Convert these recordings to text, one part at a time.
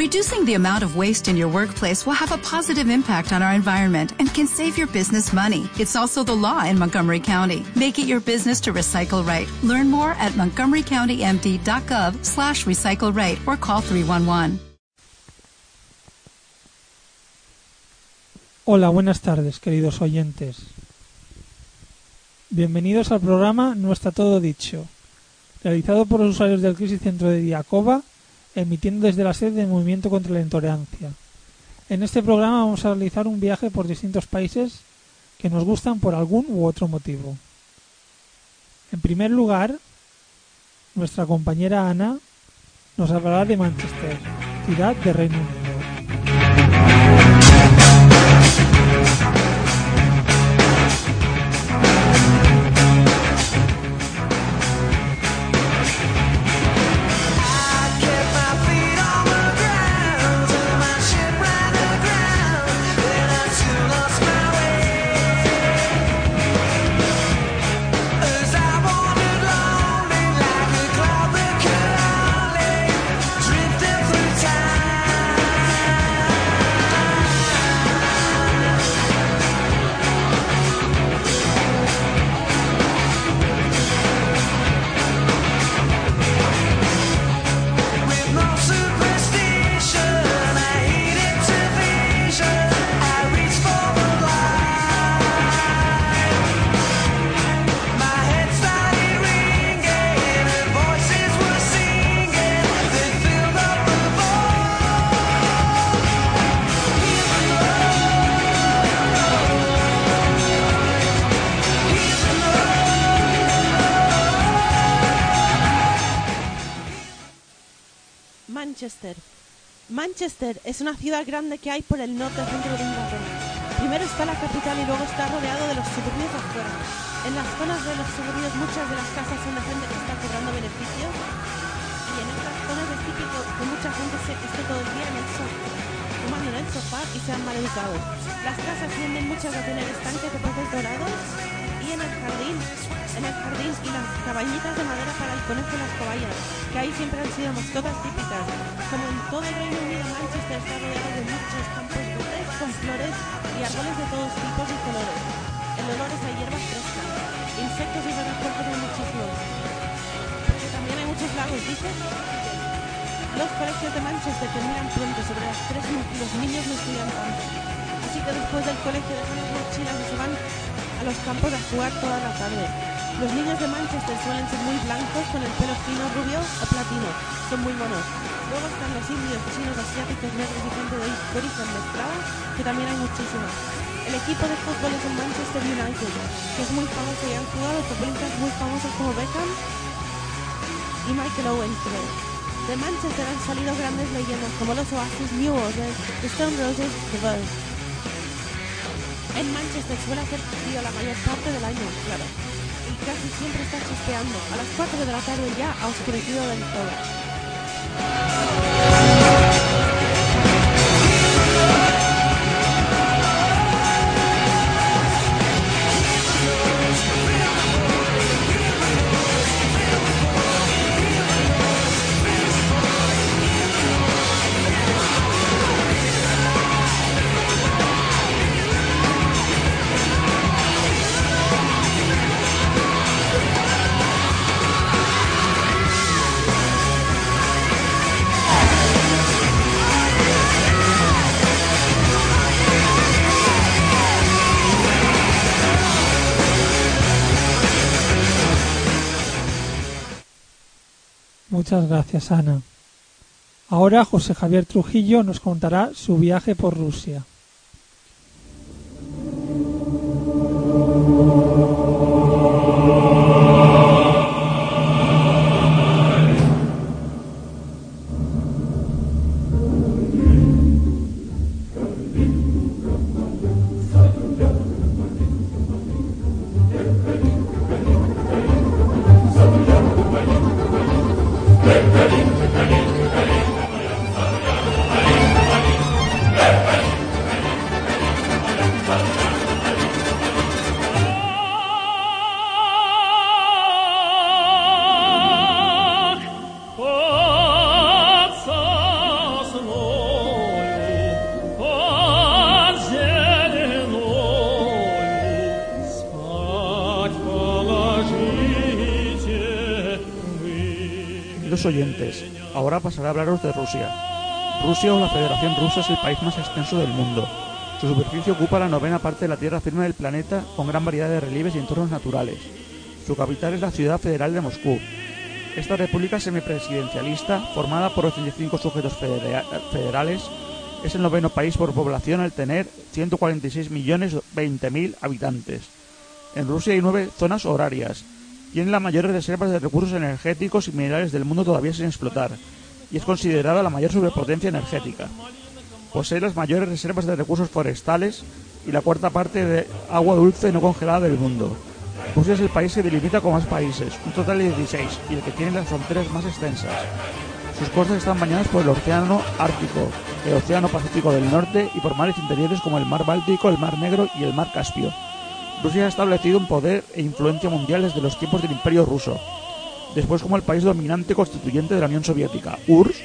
Reducing the amount of waste in your workplace will have a positive impact on our environment and can save your business money. It's also the law in Montgomery County. Make it your business to recycle right. Learn more at montgomerycountymd.gov slash recycle right or call 311. Hola, buenas tardes, queridos oyentes. Bienvenidos al programa No está todo dicho, realizado por los usuarios del Crisis Centro de Diacoba emitiendo desde la sede del Movimiento contra la Intolerancia. En este programa vamos a realizar un viaje por distintos países que nos gustan por algún u otro motivo. En primer lugar, nuestra compañera Ana nos hablará de Manchester, ciudad de Reino Unido. Manchester es una ciudad grande que hay por el norte centro de Inglaterra. Primero está la capital y luego está rodeado de los suburbios afuera. En las zonas de los suburbios muchas de las casas son de gente que está cobrando beneficios y en estas zonas es típico que mucha gente se esté todo el día en el sofá, tomando en el sofá y sean mal educados. Las casas tienden muchas a tener estanques de peces dorados en el jardín, en el jardín y las cabañitas de madera para el conejo y las cobayas, que ahí siempre han sido mascotas típicas. Como en todo el Reino Unido, Manchester está rodeado de muchos campos verdes con flores y árboles de todos tipos y colores. El olor es a hierbas frescas, insectos y garrapatas hay muchísimos. Porque también hay muchos lagos, dices. Los colegios de Manchester terminan pronto, sobre las 3 los niños no estudian tanto. Así que después del colegio dejan las mochilas y se van a los campos a jugar toda la tarde. Los niños de Manchester suelen ser muy blancos con el pelo fino, rubio o platino. Son muy monos. Luego están los indios, chinos, asiáticos, negros y gente de origen mezclada, que también hay muchísimos. El equipo de fútbol es el Manchester United, que es muy famoso y han jugado futbolistas muy famosos como Beckham y Michael Owen, creo. De Manchester han salido grandes leyendas como los Oasis, New Order, The Stone Roses, The Birds. En Manchester suele hacer frío la mayor parte del año, claro. Y casi siempre está chispeando. A las 4 de la tarde ya ha oscurecido del todo. Muchas gracias, Ana. Ahora José Javier Trujillo nos contará su viaje por Rusia. Queridos oyentes, ahora pasaré a hablaros de Rusia. Rusia o la Federación Rusa es el país más extenso del mundo. Su superficie ocupa la novena parte de la tierra firme del planeta con gran variedad de relieves y entornos naturales. Su capital es la ciudad federal de Moscú. Esta república semipresidencialista, formada por 85 sujetos federa- federales, es el noveno país por población al tener 146.020.000 habitantes. En Rusia hay nueve zonas horarias. Tiene las mayores reservas de recursos energéticos y minerales del mundo todavía sin explotar, y es considerada la mayor superpotencia energética. Posee las mayores reservas de recursos forestales y la cuarta parte de agua dulce no congelada del mundo. Rusia es el país que delimita con más países, un total de 16, y el que tiene las fronteras más extensas. Sus costas están bañadas por el Océano Ártico, el Océano Pacífico del Norte y por mares interiores como el Mar Báltico, el Mar Negro y el Mar Caspio. Rusia ha establecido un poder e influencia mundial desde los tiempos del Imperio ruso. Después como el país dominante constituyente de la Unión Soviética, URSS,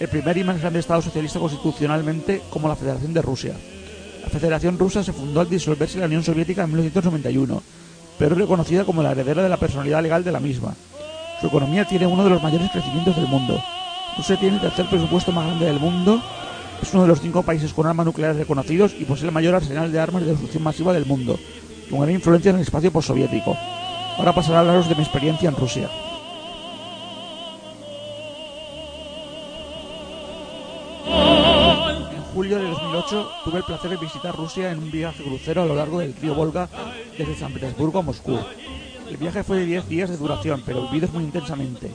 el primer y más grande Estado socialista constitucionalmente como la Federación de Rusia. La Federación Rusa se fundó al disolverse la Unión Soviética en 1991, pero es reconocida como la heredera de la personalidad legal de la misma. Su economía tiene uno de los mayores crecimientos del mundo. Rusia tiene el tercer presupuesto más grande del mundo, es uno de los cinco países con armas nucleares reconocidos y posee el mayor arsenal de armas de destrucción masiva del mundo, con gran influencia en el espacio postsoviético. Ahora pasaré a hablaros de mi experiencia en Rusia. En julio de 2008 tuve el placer de visitar Rusia en un viaje crucero a lo largo del río Volga desde San Petersburgo a Moscú. El viaje fue de 10 días de duración, pero vividos muy intensamente.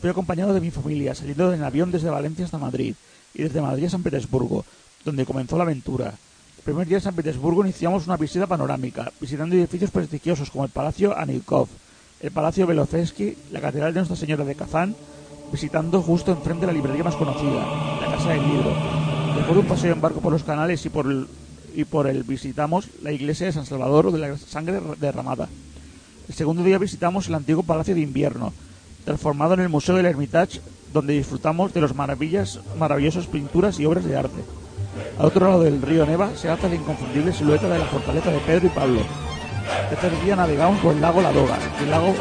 Fui acompañado de mi familia, saliendo en avión desde Valencia hasta Madrid y desde Madrid a San Petersburgo, donde comenzó la aventura. Primer día en San Petersburgo iniciamos una visita panorámica, visitando edificios prestigiosos como el Palacio Anikov, el Palacio Belofensky, la Catedral de Nuestra Señora de Kazán, visitando justo enfrente la librería más conocida, la Casa del Libro. Después de un paseo en barco por los canales y por el, y por el visitamos la iglesia de San Salvador o de la sangre derramada. El segundo día visitamos el antiguo Palacio de Invierno, transformado en el Museo del Hermitage, donde disfrutamos de las maravillas, maravillosas pinturas y obras de arte. Al otro lado del río Neva se alza la inconfundible silueta de la fortaleza de Pedro y Pablo. Tercer día navegamos por el lago Ladoga el lago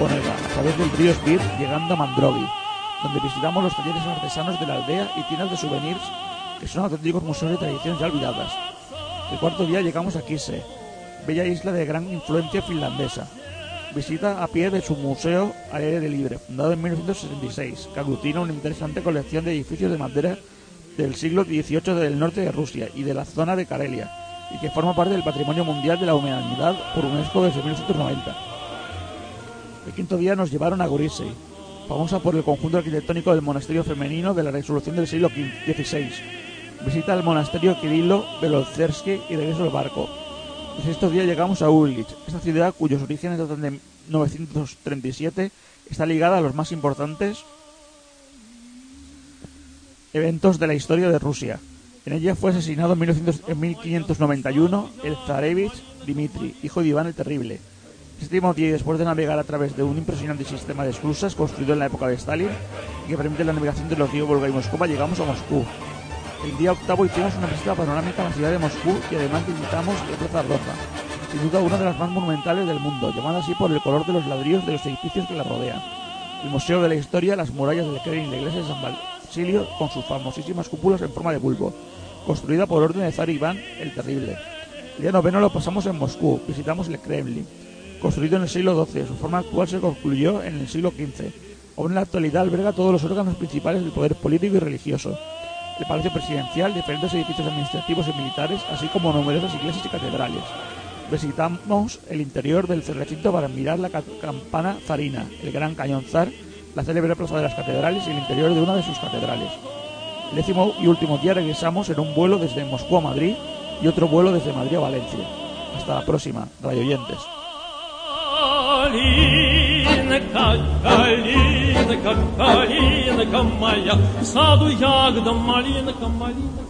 Onega, a través del río Svir, llegando a Mandrogi, donde visitamos los talleres artesanos de la aldea y tiendas de souvenirs, que son auténticos museos de tradiciones ya olvidadas. El cuarto día llegamos a Kise, bella isla de gran influencia finlandesa. Visita a pie de su museo al aire libre, fundado en 1966, que aglutina una interesante colección de edificios de madera del siglo XVIII del norte de Rusia y de la zona de Karelia, y que forma parte del Patrimonio Mundial de la Humanidad por UNESCO desde 1990. El quinto día nos llevaron a Gorisei, famosa por el conjunto arquitectónico del monasterio femenino de la resolución del siglo XVI. Visita al monasterio Kirilo Belozersky y regreso al barco. El sexto día llegamos a Ulich, esta ciudad cuyos orígenes datan de 937 está ligada a los más importantes eventos de la historia de Rusia. En ella fue asesinado en, 1900 en 1591 el zarevich Dmitri, hijo de Iván el Terrible. Este último día, después de navegar a través de un impresionante sistema de esclusas construido en la época de Stalin y que permite la navegación de los ríos Volga y Moscova, llegamos a Moscú. El día octavo hicimos una visita panorámica a la ciudad de Moscú y además visitamos la Plaza Roja, sin duda una de las más monumentales del mundo, llamada así por el color de los ladrillos de los edificios que la rodean. El Museo de la Historia, las murallas del Kremlin y la iglesia de San Con sus famosísimas cúpulas en forma de bulbo, construida por orden de zar Iván el Terrible. El día noveno lo pasamos en Moscú, visitamos el Kremlin, construido en el siglo XII. Su forma actual se concluyó en el siglo XV. Aún en la actualidad alberga todos los órganos principales del poder político y religioso. El Palacio Presidencial, diferentes edificios administrativos y militares, así como numerosas iglesias y catedrales. Visitamos el interior del recinto para mirar la ca- campana zarina, el gran cañón zar, la célebre plaza de las catedrales y el interior de una de sus catedrales. El décimo y último día regresamos en un vuelo desde Moscú a Madrid y otro vuelo desde Madrid a Valencia. Hasta la próxima, radioyentes. Калинка, калинка, калинка моя, в саду ягода малинка, малинка.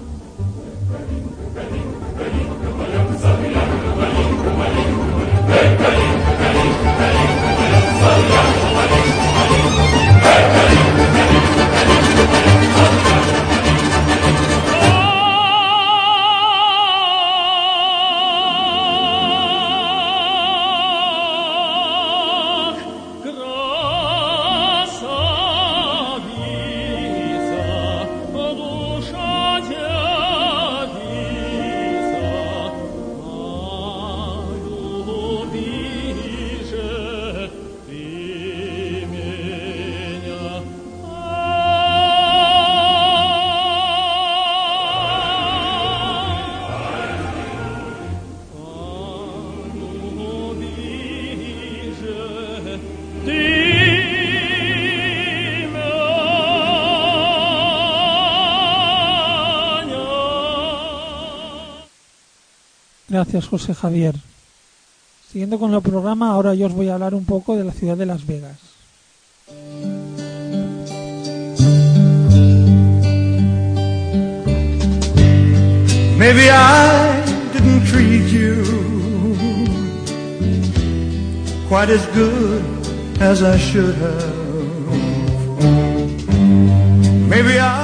Ах, красота Gracias, José Javier. Siguiendo con el programa, ahora yo os voy a hablar un poco de la ciudad de Las Vegas. Maybe I didn't treat you quite as good as I should have. Maybe I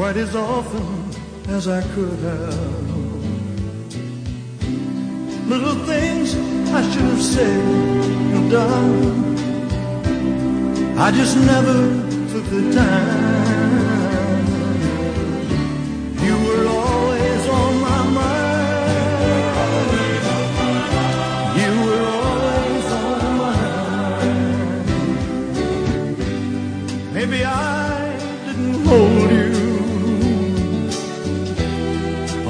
quite as often as I could have. Little things I should have said and done. I just never took the time.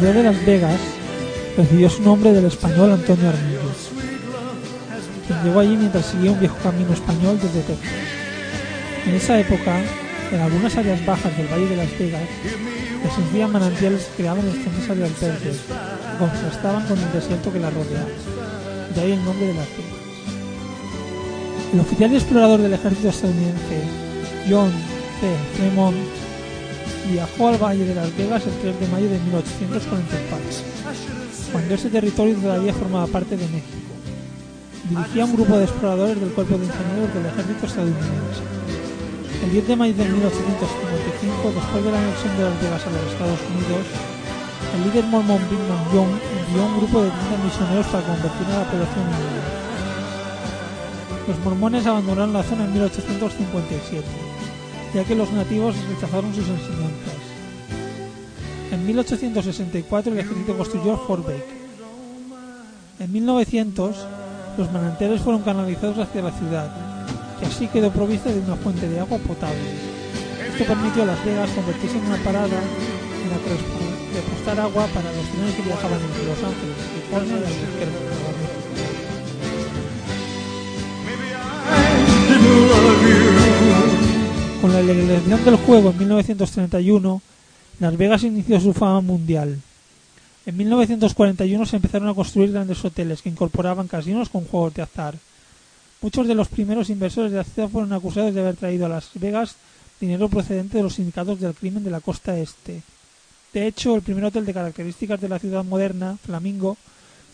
Ciudad de Las Vegas recibió su nombre del español Antonio Armillo, quien llegó allí mientras seguía un viejo camino español desde Texas. En esa época, en algunas áreas bajas del Valle de Las Vegas, existían manantiales que creaban extensas verdes que contrastaban con el desierto que la rodeaba. De ahí el nombre de Las Vegas. El oficial y explorador del ejército estadounidense, John C. Fremont, viajó al Valle de Las Vegas el 3 de mayo de 1844, cuando ese territorio todavía formaba parte de México. Dirigía un grupo de exploradores del Cuerpo de Ingenieros del Ejército estadounidense. El 10 de mayo de 1855, después de la anexión de Las Vegas a los Estados Unidos, el líder mormón Brigham Young envió un grupo de 30 misioneros para convertir a la población en. Los mormones abandonaron la zona en 1857, ya que los nativos rechazaron sus enseñanzas. En 1864 el ejército construyó Fort Baker. En 1900 los manantiales fueron canalizados hacia la ciudad, que así quedó provista de una fuente de agua potable. Esto permitió a Las Vegas convertirse en una parada en la que agua para los trenes que viajaban entre Los Ángeles, California y Albuquerque. Con la legalización del juego en 1931, Las Vegas inició su fama mundial. En 1941 se empezaron a construir grandes hoteles que incorporaban casinos con juegos de azar. Muchos de los primeros inversores de ciudad fueron acusados de haber traído a Las Vegas dinero procedente de los sindicatos del crimen de la costa este. De hecho, el primer hotel de características de la ciudad moderna, Flamingo,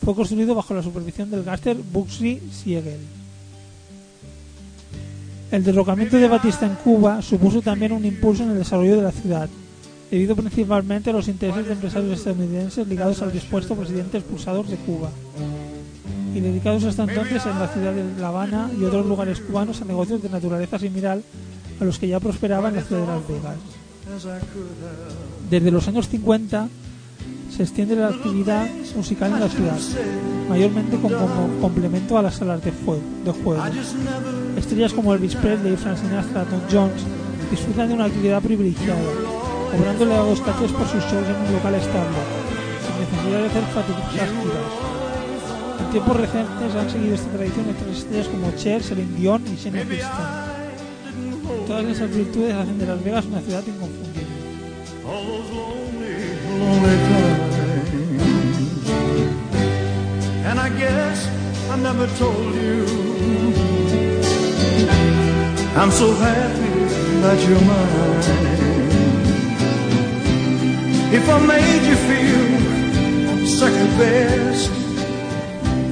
fue construido bajo la supervisión del gángster Bugsy Siegel. El derrocamiento de Batista en Cuba supuso también un impulso en el desarrollo de la ciudad, debido principalmente a los intereses de empresarios estadounidenses ligados al dispuesto presidente expulsados de Cuba y dedicados hasta entonces en la ciudad de La Habana y otros lugares cubanos a negocios de naturaleza similar a los que ya prosperaban en la ciudad de Las Vegas. Desde los años 50 se extiende la actividad musical en la ciudad, mayormente como complemento a las salas de, juego. Estrellas como Elvis Presley, Frank Sinatra, Tom Jones disfrutan de una actividad privilegiada, cobrándole a dos cachés por sus shows en un local estable, sin necesidad de hacer fatidiosas giras. En tiempos recientes han seguido esta tradición otras estrellas como Cher, Celine Dion y Twain. Todas esas virtudes hacen de Las Vegas una ciudad inconfundible. Lonely, times. And I guess I never told you. I'm so happy that you're mine. If I made you feel second best,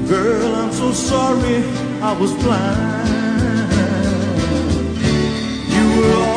girl, I'm so sorry I was blind. You were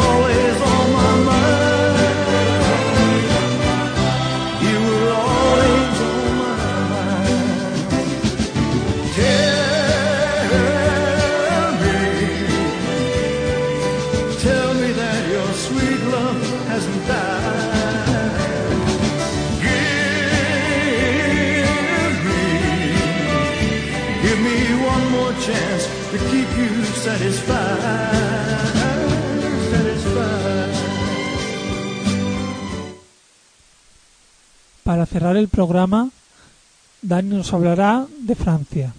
Para cerrar el programa, Dani nos hablará de Francia.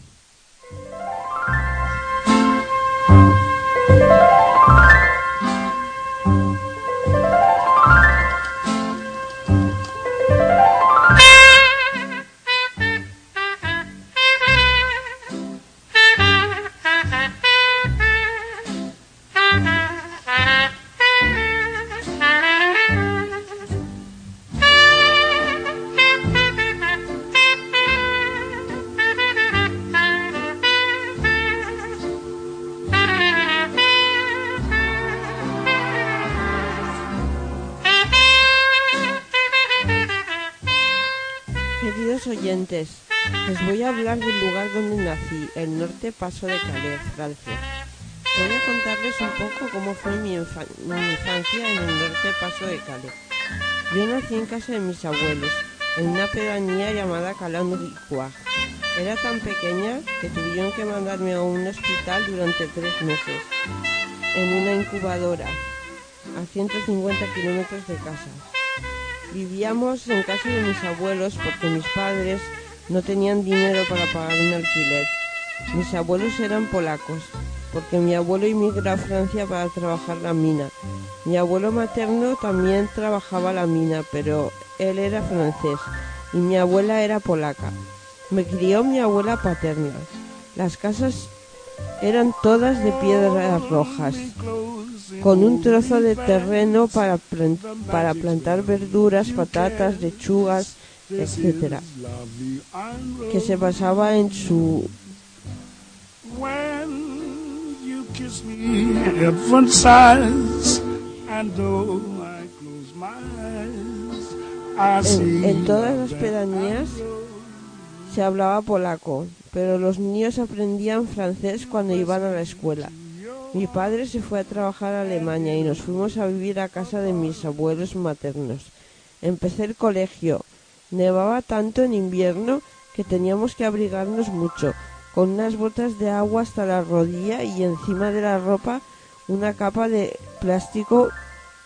Paso de Calais, Francia. Voy a contarles un poco cómo fue mi, infa- mi infancia en el norte Paso de Calais. Yo nací en casa de mis abuelos, en una pedanía llamada Calandricois. Era tan pequeña que tuvieron que mandarme a un hospital durante tres meses, en una incubadora, a 150 kilómetros de casa. Vivíamos en casa de mis abuelos porque mis padres no tenían dinero para pagar un alquiler. Mis abuelos eran polacos, porque mi abuelo emigró a Francia para trabajar la mina. Mi abuelo materno también trabajaba la mina, pero él era francés y mi abuela era polaca. Me crió mi abuela paterna. Las casas eran todas de piedras rojas, con un trozo de terreno para, para plantar verduras, patatas, lechugas, etcétera, que se basaba en su When you kiss me, heaven sighs, and though I close my eyes, I see en, en todas las pedanías se hablaba polaco, pero los niños aprendían francés cuando iban a la escuela. Mi padre se fue a trabajar a Alemania y nos fuimos a vivir a casa de mis abuelos maternos. Empecé el colegio. Nevaba tanto en invierno que teníamos que abrigarnos mucho, con unas botas de agua hasta la rodilla y encima de la ropa una capa de plástico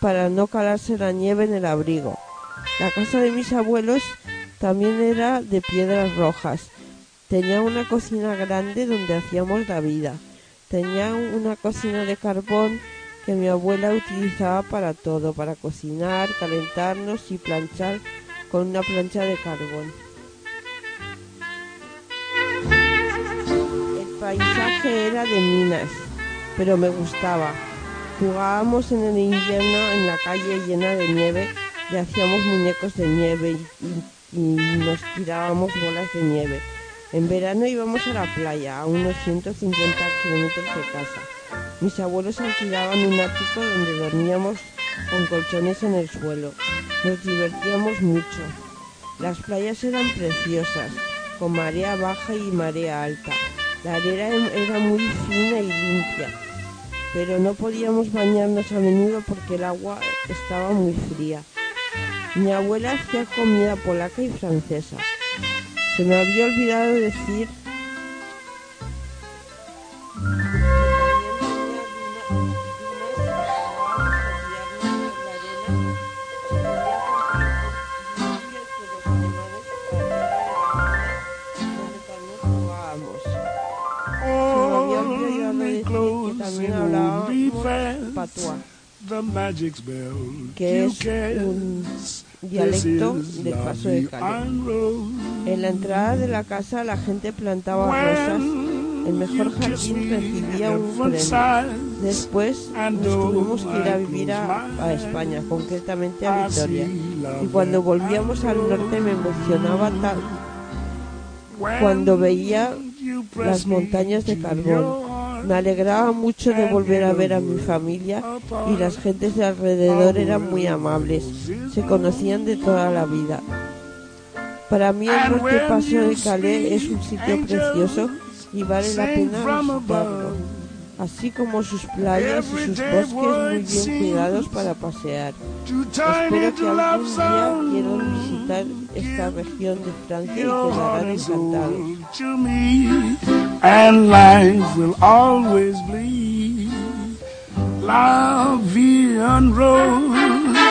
para no calarse la nieve en el abrigo. La casa de mis abuelos también era de piedras rojas. Tenía una cocina grande donde hacíamos la vida. Tenía una cocina de carbón que mi abuela utilizaba para todo, para cocinar, calentarnos y planchar con una plancha de carbón. Paisaje era de minas, pero me gustaba. Jugábamos en el invierno en la calle llena de nieve y hacíamos muñecos de nieve y- y nos tirábamos bolas de nieve. En verano íbamos a la playa, a unos 150 kilómetros de casa. Mis abuelos alquilaban un ático donde dormíamos con colchones en el suelo. Nos divertíamos mucho. Las playas eran preciosas, con marea baja y marea alta. La arena em- era muy fina y limpia, pero no podíamos bañarnos a menudo porque el agua estaba muy fría. Mi abuela hacía comida polaca y francesa. Se me había olvidado decir que es un dialecto del paso de Calais. En la entrada de la casa la gente plantaba rosas. El mejor jardín recibía un premio. Después nos tuvimos que ir a vivir a, a España, concretamente a Vitoria. Y cuando volvíamos al norte me emocionaba tal cuando veía las montañas de carbón. Me alegraba mucho de volver a ver a mi familia y las gentes de alrededor eran muy amables. Se conocían de toda la vida. Para mí el norte paso de Calais es un sitio precioso y vale la pena visitarlo, así como sus playas y sus bosques muy bien cuidados para pasear. Espero que algún día quieran visitar esta región de Francia y quedarán encantados. And life will always bleed. La vie en rose.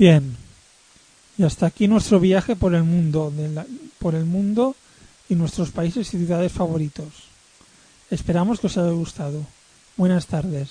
Bien. Y hasta aquí nuestro viaje por el mundo, por el mundo y nuestros países y ciudades favoritos. Esperamos que os haya gustado. Buenas tardes.